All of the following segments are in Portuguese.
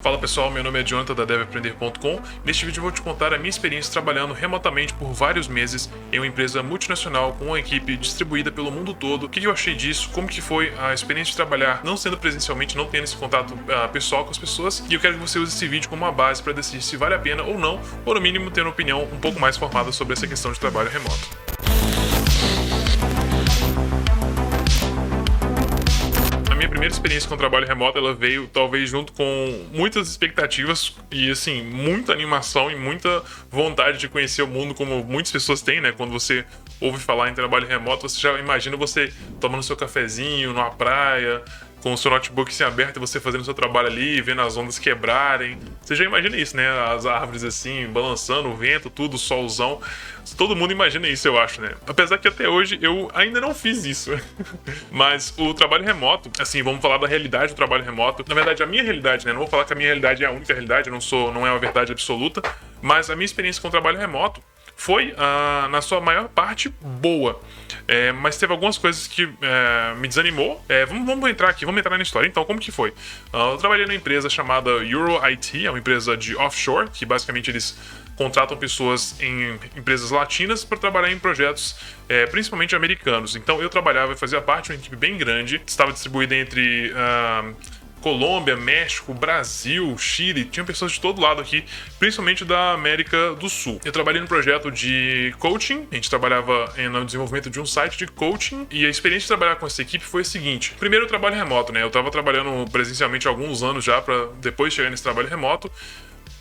Fala pessoal, meu nome é Jonathan da devaprender.com. Neste vídeo vou te contar a minha experiência trabalhando remotamente por vários meses em uma empresa multinacional com uma equipe distribuída pelo mundo todo. O que eu achei disso, como que foi a experiência de trabalhar não sendo presencialmente, não tendo esse contato uh, pessoal com as pessoas. E eu quero que você use esse vídeo como uma base para decidir se vale a pena ou não, ou no mínimo ter uma opinião um pouco mais formada sobre essa questão de trabalho remoto. Primeira experiência com trabalho remoto, ela veio talvez junto com muitas expectativas e assim, muita animação e muita vontade de conhecer o mundo como muitas pessoas têm, né? Quando você ouve falar em trabalho remoto, você já imagina você tomando seu cafezinho numa praia, com o seu notebook assim aberto e você fazendo seu trabalho ali, vendo as ondas quebrarem. Você já imagina isso, né? As árvores assim, balançando, o vento, tudo, o solzão. Todo mundo imagina isso, eu acho, né? Apesar que até hoje eu ainda não fiz isso. Mas o trabalho remoto, assim, vamos falar da realidade do trabalho remoto. Na verdade, a minha realidade, né? Não vou falar que a minha realidade é a única realidade, não sou, não é uma verdade absoluta, mas a minha experiência com o trabalho remoto foi, uh, na sua maior parte, boa. É, mas teve algumas coisas que é, me desanimou. É, vamos, vamos, entrar aqui, vamos entrar na história. Então, como que foi? Uh, eu trabalhei numa empresa chamada Euro IT, é uma empresa de offshore, que basicamente eles contratam pessoas em empresas latinas para trabalhar em projetos é, principalmente americanos. Então eu trabalhava e fazia parte de uma equipe bem grande, estava distribuída entre. Uh, Colômbia, México, Brasil, Chile, tinha pessoas de todo lado aqui, principalmente da América do Sul. Eu trabalhei no projeto de coaching, a gente trabalhava no desenvolvimento de um site de coaching e a experiência de trabalhar com essa equipe foi a seguinte: primeiro, o trabalho remoto, né? Eu estava trabalhando presencialmente há alguns anos já para depois chegar nesse trabalho remoto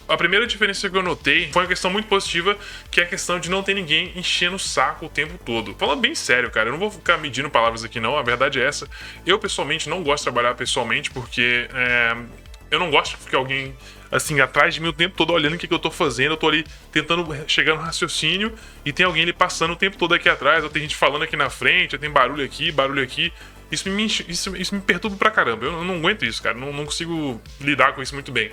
a primeira diferença que eu notei foi uma questão muito positiva, que é a questão de não ter ninguém enchendo o saco o tempo todo. Falando bem sério, cara, eu não vou ficar medindo palavras aqui não, a verdade é essa. Eu, pessoalmente, não gosto de trabalhar pessoalmente porque é, eu não gosto que alguém assim, atrás de mim o tempo todo olhando o que, que eu tô fazendo, eu tô ali tentando chegar no raciocínio e tem alguém ali passando o tempo todo aqui atrás, ou tem gente falando aqui na frente, tem barulho aqui, barulho aqui. Isso me, isso, isso me perturba pra caramba. Eu não aguento isso, cara. Não, não consigo lidar com isso muito bem.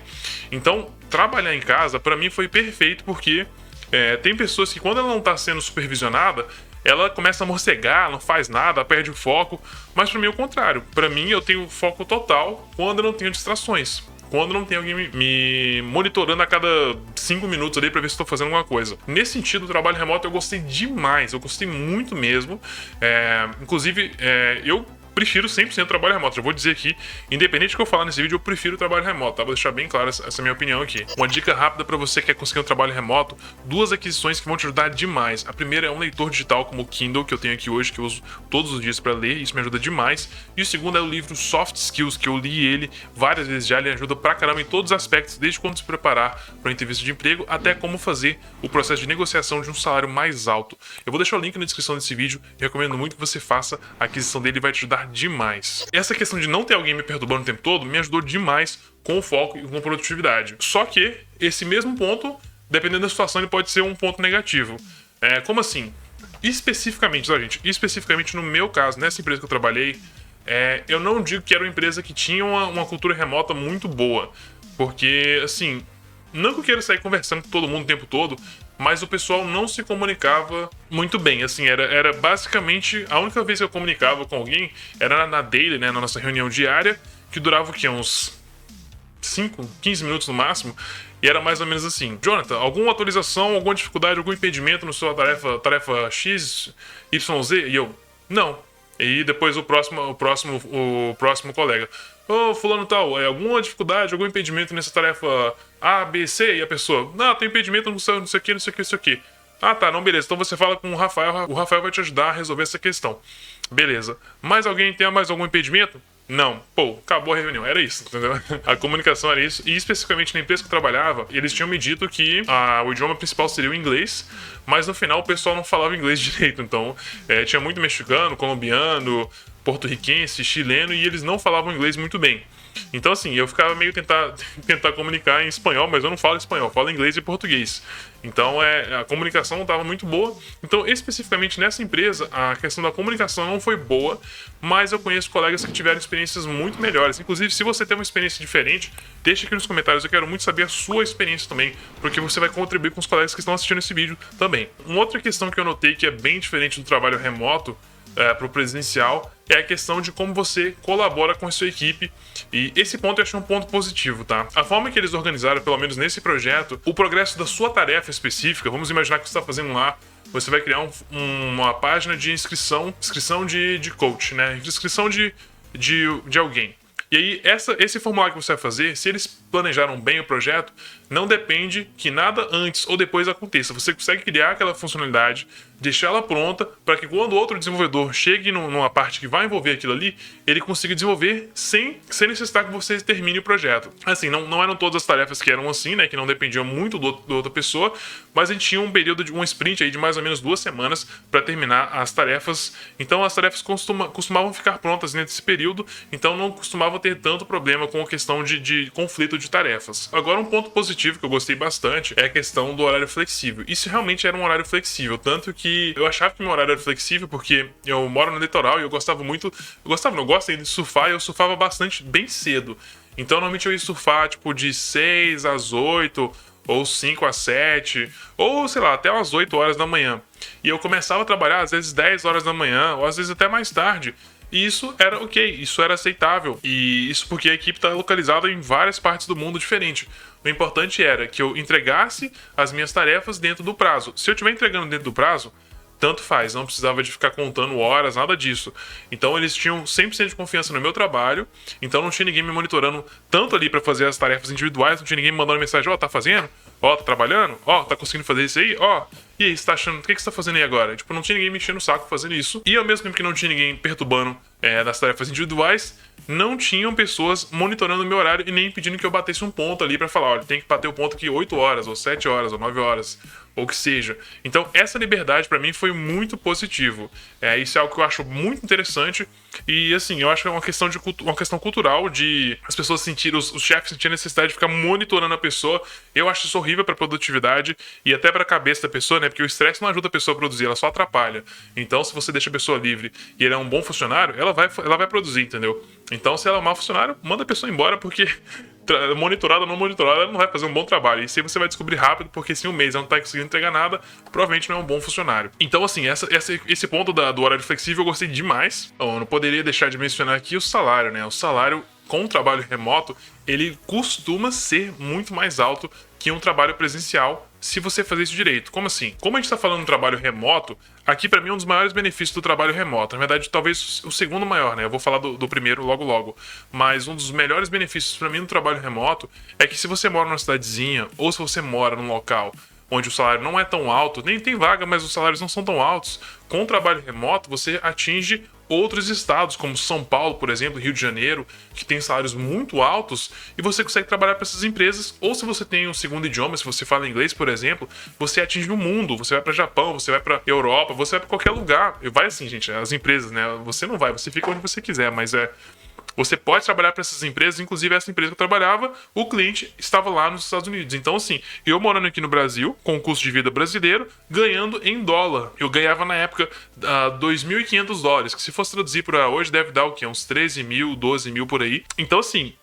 Então, trabalhar em casa, para mim, foi perfeito porque é, tem pessoas que, quando ela não tá sendo supervisionada, ela começa a morcegar, não faz nada, perde o foco. Mas para mim é o contrário. Para mim, eu tenho foco total quando eu não tenho distrações quando não tem alguém me, monitorando a cada cinco minutos ali para ver se estou fazendo alguma coisa. Nesse sentido, o trabalho remoto eu gostei demais, eu gostei muito mesmo. É, inclusive, é, eu prefiro 100% trabalho remoto. Já vou dizer aqui, independente do que eu falar nesse vídeo, eu prefiro trabalho remoto, tá? Vou deixar bem clara essa, essa minha opinião aqui. Uma dica rápida para você que quer conseguir um trabalho remoto, duas aquisições que vão te ajudar demais. A primeira é um leitor digital como o Kindle, que eu tenho aqui hoje, que eu uso todos os dias para ler, isso me ajuda demais. E o segundo é o livro Soft Skills, que eu li ele várias vezes já, ele ajuda pra caramba em todos os aspectos, desde quando se preparar para uma entrevista de emprego até como fazer o processo de negociação de um salário mais alto. Eu vou deixar o link na descrição desse vídeo, recomendo muito que você faça a aquisição dele, vai te ajudar demais. Essa questão de não ter alguém me perturbando o tempo todo me ajudou demais com o foco e com a produtividade. Só que esse mesmo ponto, dependendo da situação, ele pode ser um ponto negativo. É, como assim? Especificamente, tá, gente? Especificamente no meu caso, nessa empresa que eu trabalhei, é, eu não digo que era uma empresa que tinha uma, uma cultura remota muito boa. Porque, assim, não que eu queira sair conversando com todo mundo o tempo todo, mas o pessoal não se comunicava muito bem. Assim, era, era basicamente a única vez que eu comunicava com alguém era na daily, né, na nossa reunião diária, que durava o quê? Uns 5, 15 minutos no máximo. E era mais ou menos assim: Jonathan, alguma atualização, alguma dificuldade, algum impedimento na sua tarefa, tarefa X, YZ? E eu, não. E depois o próximo, o próximo, o próximo colega. Ô, oh, fulano tal, é alguma dificuldade, algum impedimento nessa tarefa A, B, C? E a pessoa, não, tem impedimento, não sei, não sei o que, não sei o que, não sei o que. Ah, tá, não, beleza. Então você fala com o Rafael, o Rafael vai te ajudar a resolver essa questão. Beleza. Mais alguém tem mais algum impedimento? Não. Pô, acabou a reunião. Era isso, entendeu? A comunicação era isso. E especificamente na empresa que eu trabalhava, eles tinham me dito que a, o idioma principal seria o inglês, mas no final o pessoal não falava inglês direito. Então, é, tinha muito mexicano, colombiano, porto-riquense, chileno, e eles não falavam inglês muito bem. Então, assim, eu ficava meio tentar, tentar comunicar em espanhol, mas eu não falo espanhol, falo inglês e português. Então, é, a comunicação não estava muito boa. Então, especificamente nessa empresa, a questão da comunicação não foi boa, mas eu conheço colegas que tiveram experiências muito melhores. Inclusive, se você tem uma experiência diferente, deixe aqui nos comentários. Eu quero muito saber a sua experiência também, porque você vai contribuir com os colegas que estão assistindo esse vídeo também. Uma outra questão que eu notei que é bem diferente do trabalho remoto é, para o presencial é a questão de como você colabora com a sua equipe. E esse ponto eu acho um ponto positivo, tá? A forma que eles organizaram, pelo menos nesse projeto, o progresso da sua tarefa específica, vamos imaginar que você está fazendo lá você vai criar um, uma página de inscrição, inscrição de, de coach, né? Inscrição de, de, de alguém. E aí, essa, esse formulário que você vai fazer, se eles planejaram bem o projeto, não depende que nada antes ou depois aconteça. Você consegue criar aquela funcionalidade, deixá-la pronta para que quando outro desenvolvedor chegue numa parte que vai envolver aquilo ali, ele consiga desenvolver sem, sem necessitar que você termine o projeto. Assim, não, não eram todas as tarefas que eram assim, né? Que não dependiam muito do, da outra pessoa, mas a gente tinha um período de um sprint aí de mais ou menos duas semanas para terminar as tarefas. Então as tarefas costuma, costumavam ficar prontas nesse período, então não costumava ter tanto problema com a questão de, de conflito de tarefas. Agora, um ponto positivo que eu gostei bastante é a questão do horário flexível. Isso realmente era um horário flexível, tanto que eu achava que meu horário era flexível porque eu moro no litoral e eu gostava muito, eu gostava, não, eu gosto de surfar e eu surfava bastante bem cedo. Então, normalmente eu ia surfar tipo de 6 às 8 ou 5 às 7, ou sei lá, até umas 8 horas da manhã. E eu começava a trabalhar às vezes 10 horas da manhã, ou às vezes até mais tarde. E isso era ok, isso era aceitável. E isso porque a equipe está localizada em várias partes do mundo diferente. O importante era que eu entregasse as minhas tarefas dentro do prazo. Se eu estiver entregando dentro do prazo, tanto faz, não precisava de ficar contando horas, nada disso. Então eles tinham 100% de confiança no meu trabalho, então não tinha ninguém me monitorando tanto ali para fazer as tarefas individuais, não tinha ninguém me mandando mensagem, ó, oh, tá fazendo? Ó, oh, tá trabalhando? Ó, oh, tá conseguindo fazer isso aí? Ó, e aí, você tá achando, o que, você tá fazendo aí agora? Tipo, não tinha ninguém me enchendo o saco fazendo isso. E ao mesmo tempo que não tinha ninguém perturbando é, das tarefas individuais, não tinham pessoas monitorando o meu horário e nem pedindo que eu batesse um ponto ali para falar, olha, tem que bater o ponto aqui 8 horas, ou 7 horas, ou 9 horas, ou que seja. Então, essa liberdade para mim foi muito positivo. É, isso é algo que eu acho muito interessante e assim, eu acho que é uma questão de uma questão cultural de as pessoas sentirem os, os chefes sentirem a necessidade de ficar monitorando a pessoa. Eu acho isso horrível para produtividade e até para a cabeça da pessoa, né? Porque o estresse não ajuda a pessoa a produzir, ela só atrapalha. Então, se você deixa a pessoa livre e ele é um bom funcionário, ela vai ela vai produzir, entendeu? Então, se ela é um mau funcionário, manda a pessoa embora porque monitorada ou não monitorada, ela não vai fazer um bom trabalho. E se você vai descobrir rápido, porque se um mês ela não tá conseguindo entregar nada, provavelmente não é um bom funcionário. Então, assim, essa, essa esse ponto da, do horário flexível eu gostei demais. Eu não poderia deixar de mencionar aqui o salário, né? O salário com o trabalho remoto, ele costuma ser muito mais alto que um trabalho presencial se você fazer isso direito. Como assim? Como a gente está falando de trabalho remoto, aqui para mim um dos maiores benefícios do trabalho remoto. Na verdade, talvez o segundo maior, né? Eu vou falar do, do primeiro logo logo. Mas um dos melhores benefícios para mim no trabalho remoto é que se você mora numa cidadezinha ou se você mora num local onde o salário não é tão alto, nem tem vaga, mas os salários não são tão altos, com o trabalho remoto você atinge outros estados, como São Paulo, por exemplo, Rio de Janeiro, que tem salários muito altos, e você consegue trabalhar para essas empresas, ou se você tem um segundo idioma, se você fala inglês, por exemplo, você atinge o mundo, você vai para Japão, você vai para Europa, você vai para qualquer lugar. Vai assim, gente, as empresas, né? Você não vai, você fica onde você quiser, mas é você pode trabalhar para essas empresas, inclusive essa empresa que eu trabalhava, o cliente estava lá nos Estados Unidos. Então, assim, eu morando aqui no Brasil, com o custo de vida brasileiro, ganhando em dólar. Eu ganhava na época uh, ah, 2.500 dólares, que se fosse traduzir para hoje deve dar o quê? Uns 13 mil, 12 mil por aí. Então, assim,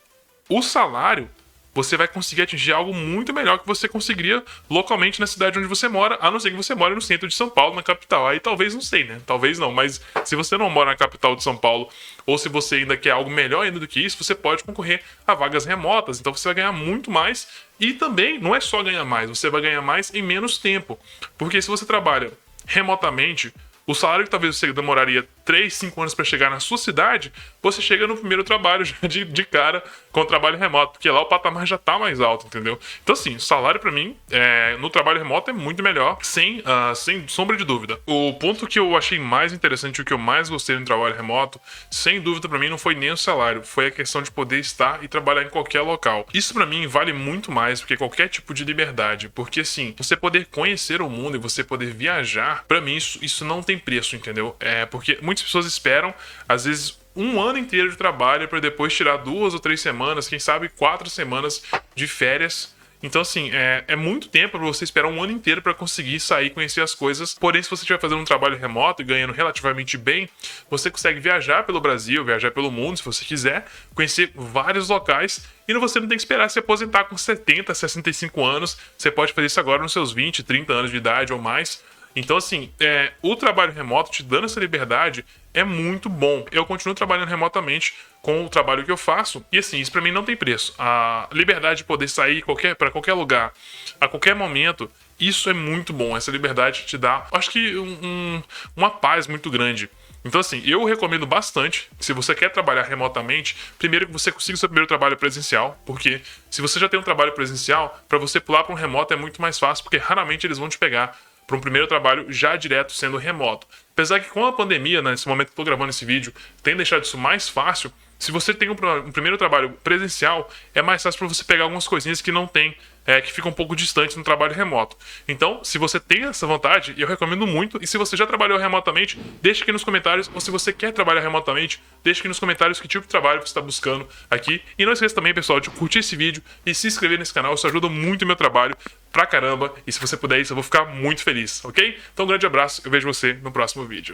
o salário você vai conseguir atingir algo muito melhor que você conseguiria localmente na cidade onde você mora, a não ser que você mora no centro de São Paulo, na capital. Aí talvez não sei, né? Talvez não, mas se você não mora na capital de São Paulo, ou se você ainda quer algo melhor ainda do que isso, você pode concorrer a vagas remotas. Então você vai ganhar muito mais e também não é só ganhar mais, você vai ganhar mais em menos tempo. Porque se você trabalha remotamente, o salário que talvez você demoraria 3, 5 anos para chegar na sua cidade, você chega no primeiro trabalho já de, de cara com o trabalho remoto, porque lá o patamar já tá mais alto, entendeu? Então, assim, o salário para mim é, no trabalho remoto é muito melhor, sem, uh, sem sombra de dúvida. O ponto que eu achei mais interessante, o que eu mais gostei no trabalho remoto, sem dúvida para mim não foi nem o salário, foi a questão de poder estar e trabalhar em qualquer local. Isso para mim vale muito mais do que qualquer tipo de liberdade, porque assim, você poder conhecer o mundo e você poder viajar, para mim isso, isso não tem preço, entendeu? É porque muitas pessoas esperam, às vezes, um ano inteiro de trabalho para depois tirar duas ou três semanas, quem sabe quatro semanas de férias. Então, assim, é, é muito tempo para você esperar um ano inteiro para conseguir sair conhecer as coisas. Porém, se você estiver fazendo um trabalho remoto e ganhando relativamente bem, você consegue viajar pelo Brasil, viajar pelo mundo, se você quiser, conhecer vários locais e você não tem que esperar se aposentar com 70, 65 anos. Você pode fazer isso agora nos seus 20, 30 anos de idade ou mais. Então, assim, é, o trabalho remoto te dando essa liberdade é muito bom. Eu continuo trabalhando remotamente com o trabalho que eu faço e assim, isso para mim não tem preço. A liberdade de poder sair qualquer para qualquer lugar, a qualquer momento, isso é muito bom. Essa liberdade te dá, acho que um, um, uma paz muito grande. Então, assim, eu recomendo bastante, se você quer trabalhar remotamente, primeiro que você consiga o seu primeiro trabalho presencial, porque se você já tem um trabalho presencial, para você pular para um remoto é muito mais fácil, porque raramente eles vão te pegar para um primeiro trabalho já direto sendo remoto. Apesar que com a pandemia, né, nesse momento que estou gravando esse vídeo, tem deixado isso mais fácil. Se você tem um, um primeiro trabalho presencial, é mais fácil para você pegar algumas coisinhas que não tem é, que fica um pouco distante no trabalho remoto. Então, se você tem essa vontade, eu recomendo muito. E se você já trabalhou remotamente, deixe aqui nos comentários. Ou se você quer trabalhar remotamente, deixe aqui nos comentários que tipo de trabalho você está buscando aqui. E não esqueça também, pessoal, de curtir esse vídeo e se inscrever nesse canal. Isso ajuda muito o meu trabalho pra caramba. E se você puder isso, eu vou ficar muito feliz, ok? Então, um grande abraço. Eu vejo você no próximo vídeo.